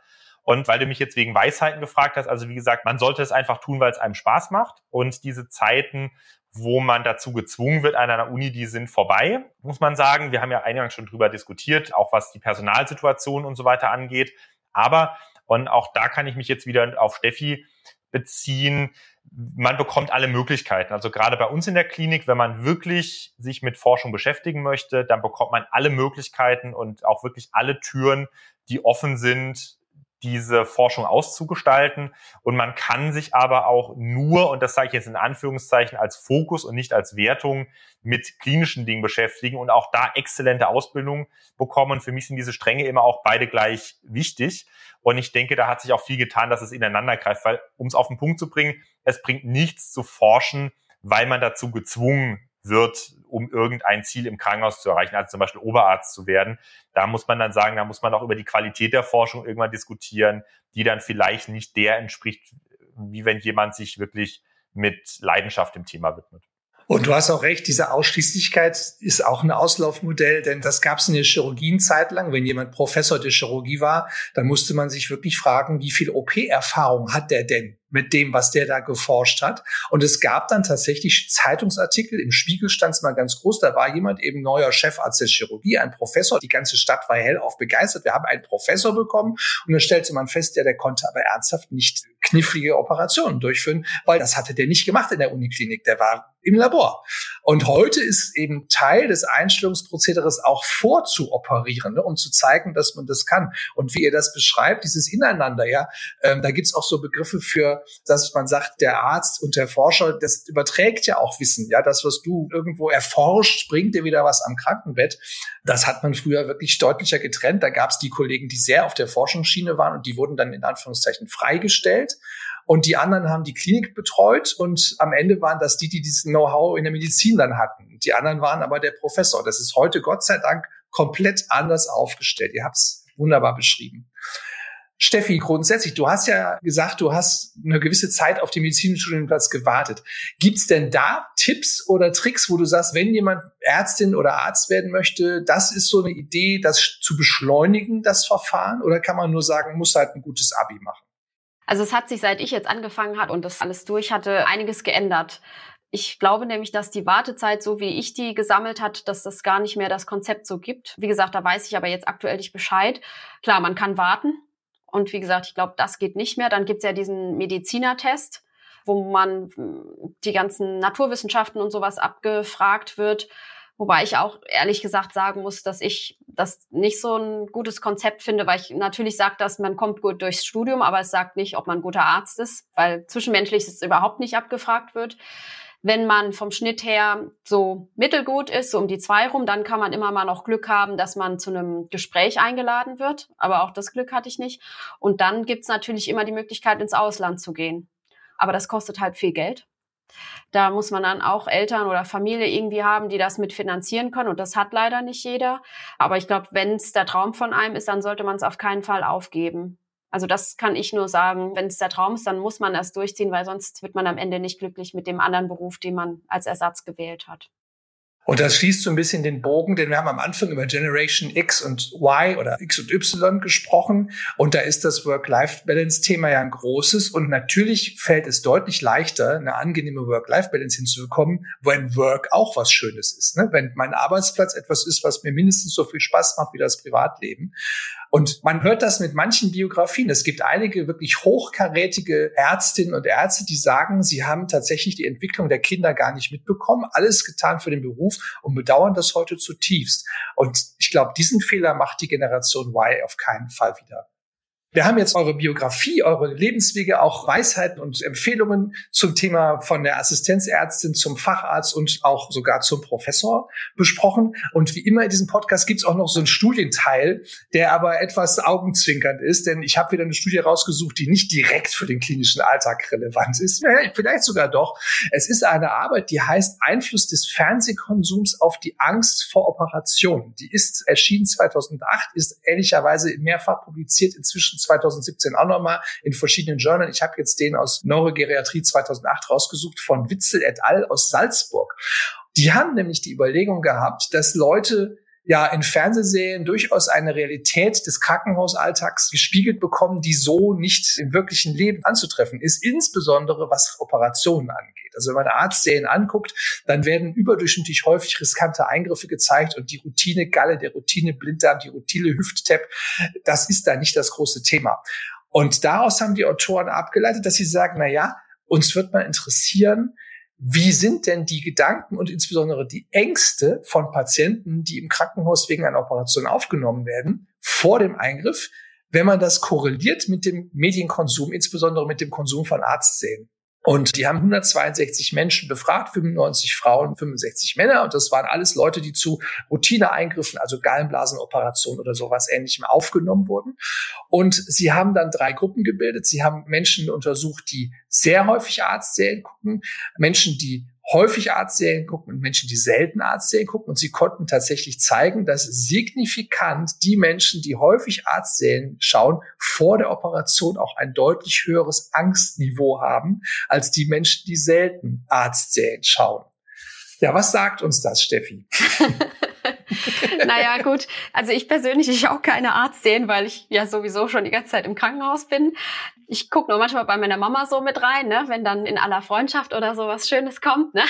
S4: Und weil du mich jetzt wegen Weisheiten gefragt hast, also wie gesagt, man sollte es einfach tun, weil es einem Spaß macht. Und diese Zeiten, wo man dazu gezwungen wird an einer Uni, die sind vorbei, muss man sagen. Wir haben ja eingangs schon drüber diskutiert, auch was die Personalsituation und so weiter angeht. Aber, und auch da kann ich mich jetzt wieder auf Steffi beziehen. Man bekommt alle Möglichkeiten. Also gerade bei uns in der Klinik, wenn man wirklich sich mit Forschung beschäftigen möchte, dann bekommt man alle Möglichkeiten und auch wirklich alle Türen, die offen sind, diese Forschung auszugestalten. Und man kann sich aber auch nur, und das sage ich jetzt in Anführungszeichen, als Fokus und nicht als Wertung mit klinischen Dingen beschäftigen und auch da exzellente Ausbildung bekommen. Für mich sind diese Stränge immer auch beide gleich wichtig. Und ich denke, da hat sich auch viel getan, dass es ineinander greift, weil, um es auf den Punkt zu bringen, es bringt nichts zu forschen, weil man dazu gezwungen wird, um irgendein Ziel im Krankenhaus zu erreichen, also zum Beispiel Oberarzt zu werden. Da muss man dann sagen, da muss man auch über die Qualität der Forschung irgendwann diskutieren, die dann vielleicht nicht der entspricht, wie wenn jemand sich wirklich mit Leidenschaft dem Thema widmet.
S2: Und du hast auch recht, diese Ausschließlichkeit ist auch ein Auslaufmodell, denn das gab es in der Chirurgie eine Zeit lang. Wenn jemand Professor der Chirurgie war, dann musste man sich wirklich fragen, wie viel OP-Erfahrung hat der denn? mit dem, was der da geforscht hat. Und es gab dann tatsächlich Zeitungsartikel, im Spiegel stand es mal ganz groß, da war jemand eben neuer Chefarzt der Chirurgie, ein Professor, die ganze Stadt war hellauf begeistert, wir haben einen Professor bekommen und dann stellte man fest, der, der konnte aber ernsthaft nicht knifflige Operationen durchführen, weil das hatte der nicht gemacht in der Uniklinik, der war im Labor. Und heute ist eben Teil des Einstellungsprozederes auch vorzuoperieren, ne, um zu zeigen, dass man das kann. Und wie ihr das beschreibt, dieses Ineinander, ja, ähm, da gibt's auch so Begriffe für dass man sagt, der Arzt und der Forscher, das überträgt ja auch Wissen. Ja, das, was du irgendwo erforscht, bringt dir wieder was am Krankenbett. Das hat man früher wirklich deutlicher getrennt. Da gab es die Kollegen, die sehr auf der Forschungsschiene waren und die wurden dann in Anführungszeichen freigestellt. Und die anderen haben die Klinik betreut und am Ende waren das die, die dieses Know-how in der Medizin dann hatten. Die anderen waren aber der Professor. Das ist heute Gott sei Dank komplett anders aufgestellt. Ihr habt es wunderbar beschrieben. Steffi, grundsätzlich, du hast ja gesagt, du hast eine gewisse Zeit auf dem Medizinstudienplatz gewartet. Gibt's denn da Tipps oder Tricks, wo du sagst, wenn jemand Ärztin oder Arzt werden möchte, das ist so eine Idee, das zu beschleunigen, das Verfahren? Oder kann man nur sagen, muss halt ein gutes Abi machen?
S3: Also es hat sich, seit ich jetzt angefangen hat und das alles durch hatte, einiges geändert. Ich glaube nämlich, dass die Wartezeit, so wie ich die gesammelt hat, dass das gar nicht mehr das Konzept so gibt. Wie gesagt, da weiß ich aber jetzt aktuell nicht Bescheid. Klar, man kann warten, und wie gesagt, ich glaube, das geht nicht mehr. Dann gibt's ja diesen Medizinertest, wo man hm, die ganzen Naturwissenschaften und sowas abgefragt wird. Wobei ich auch ehrlich gesagt sagen muss, dass ich das nicht so ein gutes Konzept finde, weil ich natürlich sage, dass man kommt gut durchs Studium, aber es sagt nicht, ob man ein guter Arzt ist, weil zwischenmenschlich es überhaupt nicht abgefragt wird. Wenn man vom Schnitt her so mittelgut ist, so um die zwei rum, dann kann man immer mal noch Glück haben, dass man zu einem Gespräch eingeladen wird. Aber auch das Glück hatte ich nicht. Und dann gibt's natürlich immer die Möglichkeit, ins Ausland zu gehen. Aber das kostet halt viel Geld. Da muss man dann auch Eltern oder Familie irgendwie haben, die das mitfinanzieren können. Und das hat leider nicht jeder. Aber ich glaube, wenn es der Traum von einem ist, dann sollte man es auf keinen Fall aufgeben. Also das kann ich nur sagen. Wenn es der Traum ist, dann muss man das durchziehen, weil sonst wird man am Ende nicht glücklich mit dem anderen Beruf, den man als Ersatz gewählt hat.
S2: Und das schließt so ein bisschen den Bogen, denn wir haben am Anfang über Generation X und Y oder X und Y gesprochen. Und da ist das Work-Life-Balance-Thema ja ein großes. Und natürlich fällt es deutlich leichter, eine angenehme Work-Life-Balance hinzubekommen, wenn Work auch was Schönes ist. Ne? Wenn mein Arbeitsplatz etwas ist, was mir mindestens so viel Spaß macht wie das Privatleben. Und man hört das mit manchen Biografien. Es gibt einige wirklich hochkarätige Ärztinnen und Ärzte, die sagen, sie haben tatsächlich die Entwicklung der Kinder gar nicht mitbekommen, alles getan für den Beruf und bedauern das heute zutiefst. Und ich glaube, diesen Fehler macht die Generation Y auf keinen Fall wieder. Wir haben jetzt eure Biografie, eure Lebenswege, auch Weisheiten und Empfehlungen zum Thema von der Assistenzärztin zum Facharzt und auch sogar zum Professor besprochen. Und wie immer in diesem Podcast gibt es auch noch so einen Studienteil, der aber etwas augenzwinkernd ist, denn ich habe wieder eine Studie rausgesucht, die nicht direkt für den klinischen Alltag relevant ist. Vielleicht sogar doch. Es ist eine Arbeit, die heißt Einfluss des Fernsehkonsums auf die Angst vor Operationen. Die ist erschienen 2008, ist ehrlicherweise mehrfach publiziert, inzwischen 2017 auch nochmal in verschiedenen Journalen. Ich habe jetzt den aus Neurogeriatrie 2008 rausgesucht von Witzel et al. aus Salzburg. Die haben nämlich die Überlegung gehabt, dass Leute ja in Fernsehserien durchaus eine Realität des Krankenhausalltags gespiegelt bekommen, die so nicht im wirklichen Leben anzutreffen ist, insbesondere was Operationen angeht. Also wenn man Arztserien anguckt, dann werden überdurchschnittlich häufig riskante Eingriffe gezeigt und die Routine Galle, der Routine Blinddarm, die Routine Hüfttap, das ist da nicht das große Thema. Und daraus haben die Autoren abgeleitet, dass sie sagen, na ja, uns wird mal interessieren, wie sind denn die Gedanken und insbesondere die Ängste von Patienten, die im Krankenhaus wegen einer Operation aufgenommen werden, vor dem Eingriff? wenn man das korreliert mit dem Medienkonsum, insbesondere mit dem Konsum von Arztsälen. Und die haben 162 Menschen befragt, 95 Frauen, 65 Männer. Und das waren alles Leute, die zu Routineeingriffen, also Gallenblasenoperationen oder sowas ähnlichem aufgenommen wurden. Und sie haben dann drei Gruppen gebildet. Sie haben Menschen untersucht, die sehr häufig Arztserien gucken, Menschen, die häufig Arztserien gucken und Menschen, die selten Arztserien gucken. Und sie konnten tatsächlich zeigen, dass signifikant die Menschen, die häufig Arztserien schauen, vor der Operation auch ein deutlich höheres Angstniveau haben als die Menschen, die selten Arztserien schauen. Ja, was sagt uns das, Steffi?
S3: naja, gut. Also ich persönlich, ich auch keine Arzt sehen, weil ich ja sowieso schon die ganze Zeit im Krankenhaus bin. Ich gucke nur manchmal bei meiner Mama so mit rein, ne, wenn dann in aller Freundschaft oder so was Schönes kommt. Ne?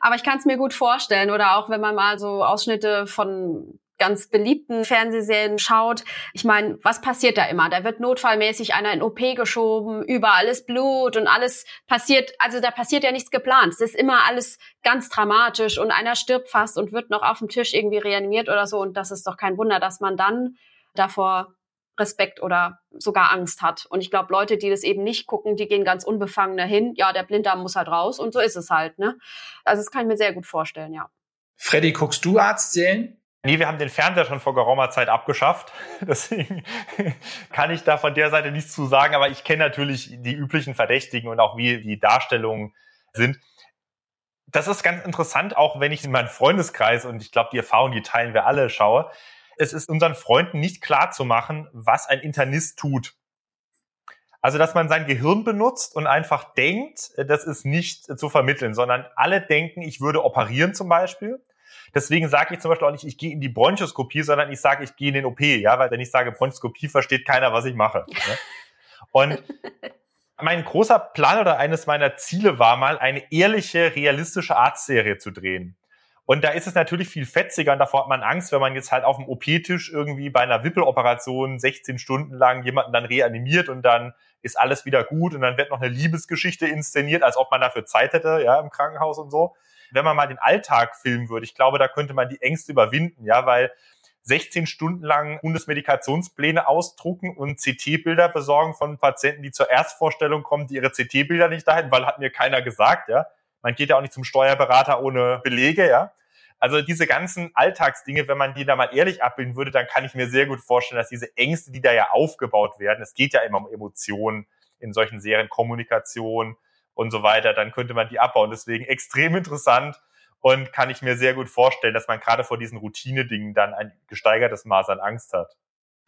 S3: Aber ich kann es mir gut vorstellen. Oder auch wenn man mal so Ausschnitte von ganz beliebten Fernsehserien schaut, ich meine, was passiert da immer? Da wird notfallmäßig einer in OP geschoben, überall ist Blut und alles passiert, also da passiert ja nichts geplant. Es ist immer alles ganz dramatisch und einer stirbt fast und wird noch auf dem Tisch irgendwie reanimiert oder so und das ist doch kein Wunder, dass man dann davor Respekt oder sogar Angst hat. Und ich glaube, Leute, die das eben nicht gucken, die gehen ganz unbefangen dahin. Ja, der Blinddarm muss halt raus und so ist es halt. Ne? Also das kann ich mir sehr gut vorstellen, ja.
S2: Freddy, guckst du Arztserien?
S4: Nee, wir haben den Fernseher schon vor geraumer Zeit abgeschafft. Deswegen kann ich da von der Seite nichts zu sagen. Aber ich kenne natürlich die üblichen Verdächtigen und auch wie die Darstellungen sind. Das ist ganz interessant, auch wenn ich in meinen Freundeskreis und ich glaube, die Erfahrung, die teilen wir alle, schaue. Es ist unseren Freunden nicht klar zu machen, was ein Internist tut. Also, dass man sein Gehirn benutzt und einfach denkt, das ist nicht zu vermitteln, sondern alle denken, ich würde operieren zum Beispiel Deswegen sage ich zum Beispiel auch nicht, ich gehe in die Bronchoskopie, sondern ich sage, ich gehe in den OP, ja, weil wenn ich sage Bronchoskopie, versteht keiner, was ich mache. Ne? Und mein großer Plan oder eines meiner Ziele war mal, eine ehrliche, realistische Arztserie zu drehen. Und da ist es natürlich viel fetziger und davor hat man Angst, wenn man jetzt halt auf dem OP-Tisch irgendwie bei einer Wippeloperation 16 Stunden lang jemanden dann reanimiert und dann ist alles wieder gut und dann wird noch eine Liebesgeschichte inszeniert, als ob man dafür Zeit hätte, ja, im Krankenhaus und so wenn man mal den Alltag filmen würde, ich glaube, da könnte man die Ängste überwinden, ja, weil 16 Stunden lang Bundesmedikationspläne ausdrucken und CT-Bilder besorgen von Patienten, die zur Erstvorstellung kommen, die ihre CT-Bilder nicht dahin, weil hat mir keiner gesagt, ja. Man geht ja auch nicht zum Steuerberater ohne Belege, ja. Also diese ganzen Alltagsdinge, wenn man die da mal ehrlich abbilden würde, dann kann ich mir sehr gut vorstellen, dass diese Ängste, die da ja aufgebaut werden, es geht ja immer um Emotionen in solchen Serien, Kommunikation, und so weiter, dann könnte man die abbauen. Deswegen extrem interessant und kann ich mir sehr gut vorstellen, dass man gerade vor diesen Routine-Dingen dann ein gesteigertes Maß an Angst hat.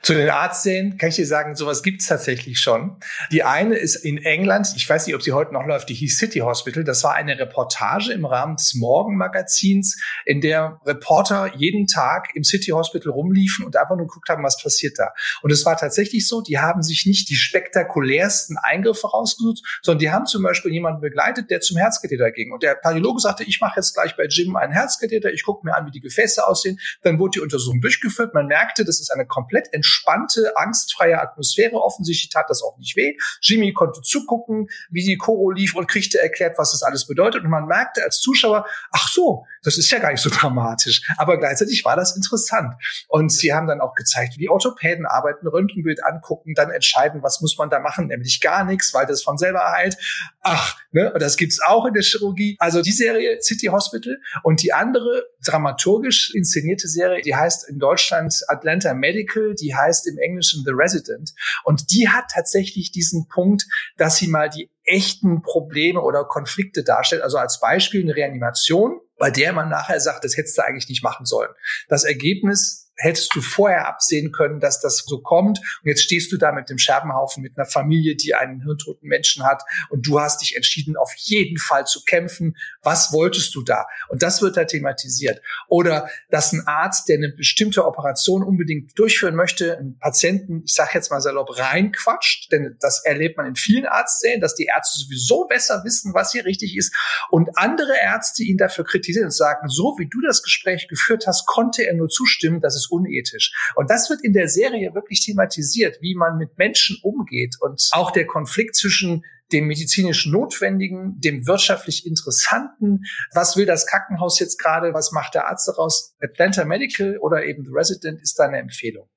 S2: Zu den Arztsälen kann ich dir sagen, sowas gibt's tatsächlich schon. Die eine ist in England, ich weiß nicht, ob sie heute noch läuft, die hieß City Hospital. Das war eine Reportage im Rahmen des Morgenmagazins, in der Reporter jeden Tag im City Hospital rumliefen und einfach nur geguckt haben, was passiert da. Und es war tatsächlich so, die haben sich nicht die spektakulärsten Eingriffe rausgesucht, sondern die haben zum Beispiel jemanden begleitet, der zum Herzkatheter ging. Und der Kardiologe sagte, ich mache jetzt gleich bei Jim einen Herzkatheter, ich gucke mir an, wie die Gefäße aussehen. Dann wurde die Untersuchung durchgeführt. Man merkte, das ist eine komplett entspannte, angstfreie Atmosphäre. Offensichtlich tat das auch nicht weh. Jimmy konnte zugucken, wie die Choro lief und kriegte erklärt, was das alles bedeutet. Und man merkte als Zuschauer, ach so, das ist ja gar nicht so dramatisch. Aber gleichzeitig war das interessant. Und sie haben dann auch gezeigt, wie Orthopäden arbeiten, Röntgenbild angucken, dann entscheiden, was muss man da machen, nämlich gar nichts, weil das von selber heilt. Ach, ne, und das gibt's auch in der Chirurgie. Also die Serie City Hospital und die andere dramaturgisch inszenierte Serie, die heißt in Deutschland Atlanta Medical, die heißt im Englischen The Resident. Und die hat tatsächlich diesen Punkt, dass sie mal die echten Probleme oder Konflikte darstellt. Also als Beispiel eine Reanimation, bei der man nachher sagt, das hättest du eigentlich nicht machen sollen. Das Ergebnis hättest du vorher absehen können, dass das so kommt. Und jetzt stehst du da mit dem Scherbenhaufen, mit einer Familie, die einen hirntoten Menschen hat. Und du hast dich entschieden, auf jeden Fall zu kämpfen. Was wolltest du da? Und das wird da thematisiert. Oder dass ein Arzt, der eine bestimmte Operation unbedingt durchführen möchte, einen Patienten, ich sage jetzt mal salopp, reinquatscht. Denn das erlebt man in vielen Arztsälen, dass die Ärzte sowieso besser wissen, was hier richtig ist. Und andere Ärzte ihn dafür kritisieren und sagen, so wie du das Gespräch geführt hast, konnte er nur zustimmen, dass es unethisch. Und das wird in der Serie wirklich thematisiert, wie man mit Menschen umgeht und auch der Konflikt zwischen dem medizinisch Notwendigen, dem wirtschaftlich Interessanten. Was will das Krankenhaus jetzt gerade? Was macht der Arzt daraus? Atlanta Medical oder eben The Resident ist da eine Empfehlung.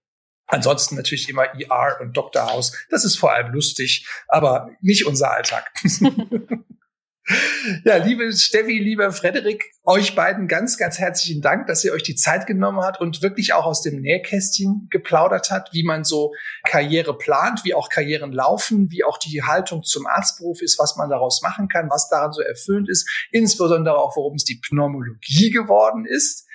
S2: Ansonsten natürlich immer ER und Dr. House. Das ist vor allem lustig, aber nicht unser Alltag. Ja, liebe Steffi, lieber Frederik, euch beiden ganz, ganz herzlichen Dank, dass ihr euch die Zeit genommen habt und wirklich auch aus dem Nähkästchen geplaudert hat, wie man so Karriere plant, wie auch Karrieren laufen, wie auch die Haltung zum Arztberuf ist, was man daraus machen kann, was daran so erfüllend ist, insbesondere auch, worum es die Pneumologie geworden ist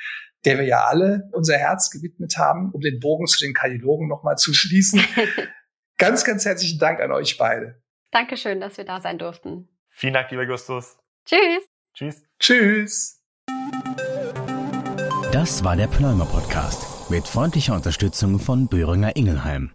S2: der wir ja alle unser Herz gewidmet haben, um den Bogen zu den Kardiologen nochmal zu schließen. ganz, ganz herzlichen Dank an euch beide.
S3: Dankeschön, dass wir da sein durften.
S4: Vielen Dank, lieber Justus.
S3: Tschüss.
S4: Tschüss.
S2: Tschüss.
S1: Das war der Pneumer Podcast mit freundlicher Unterstützung von Böhringer Ingelheim.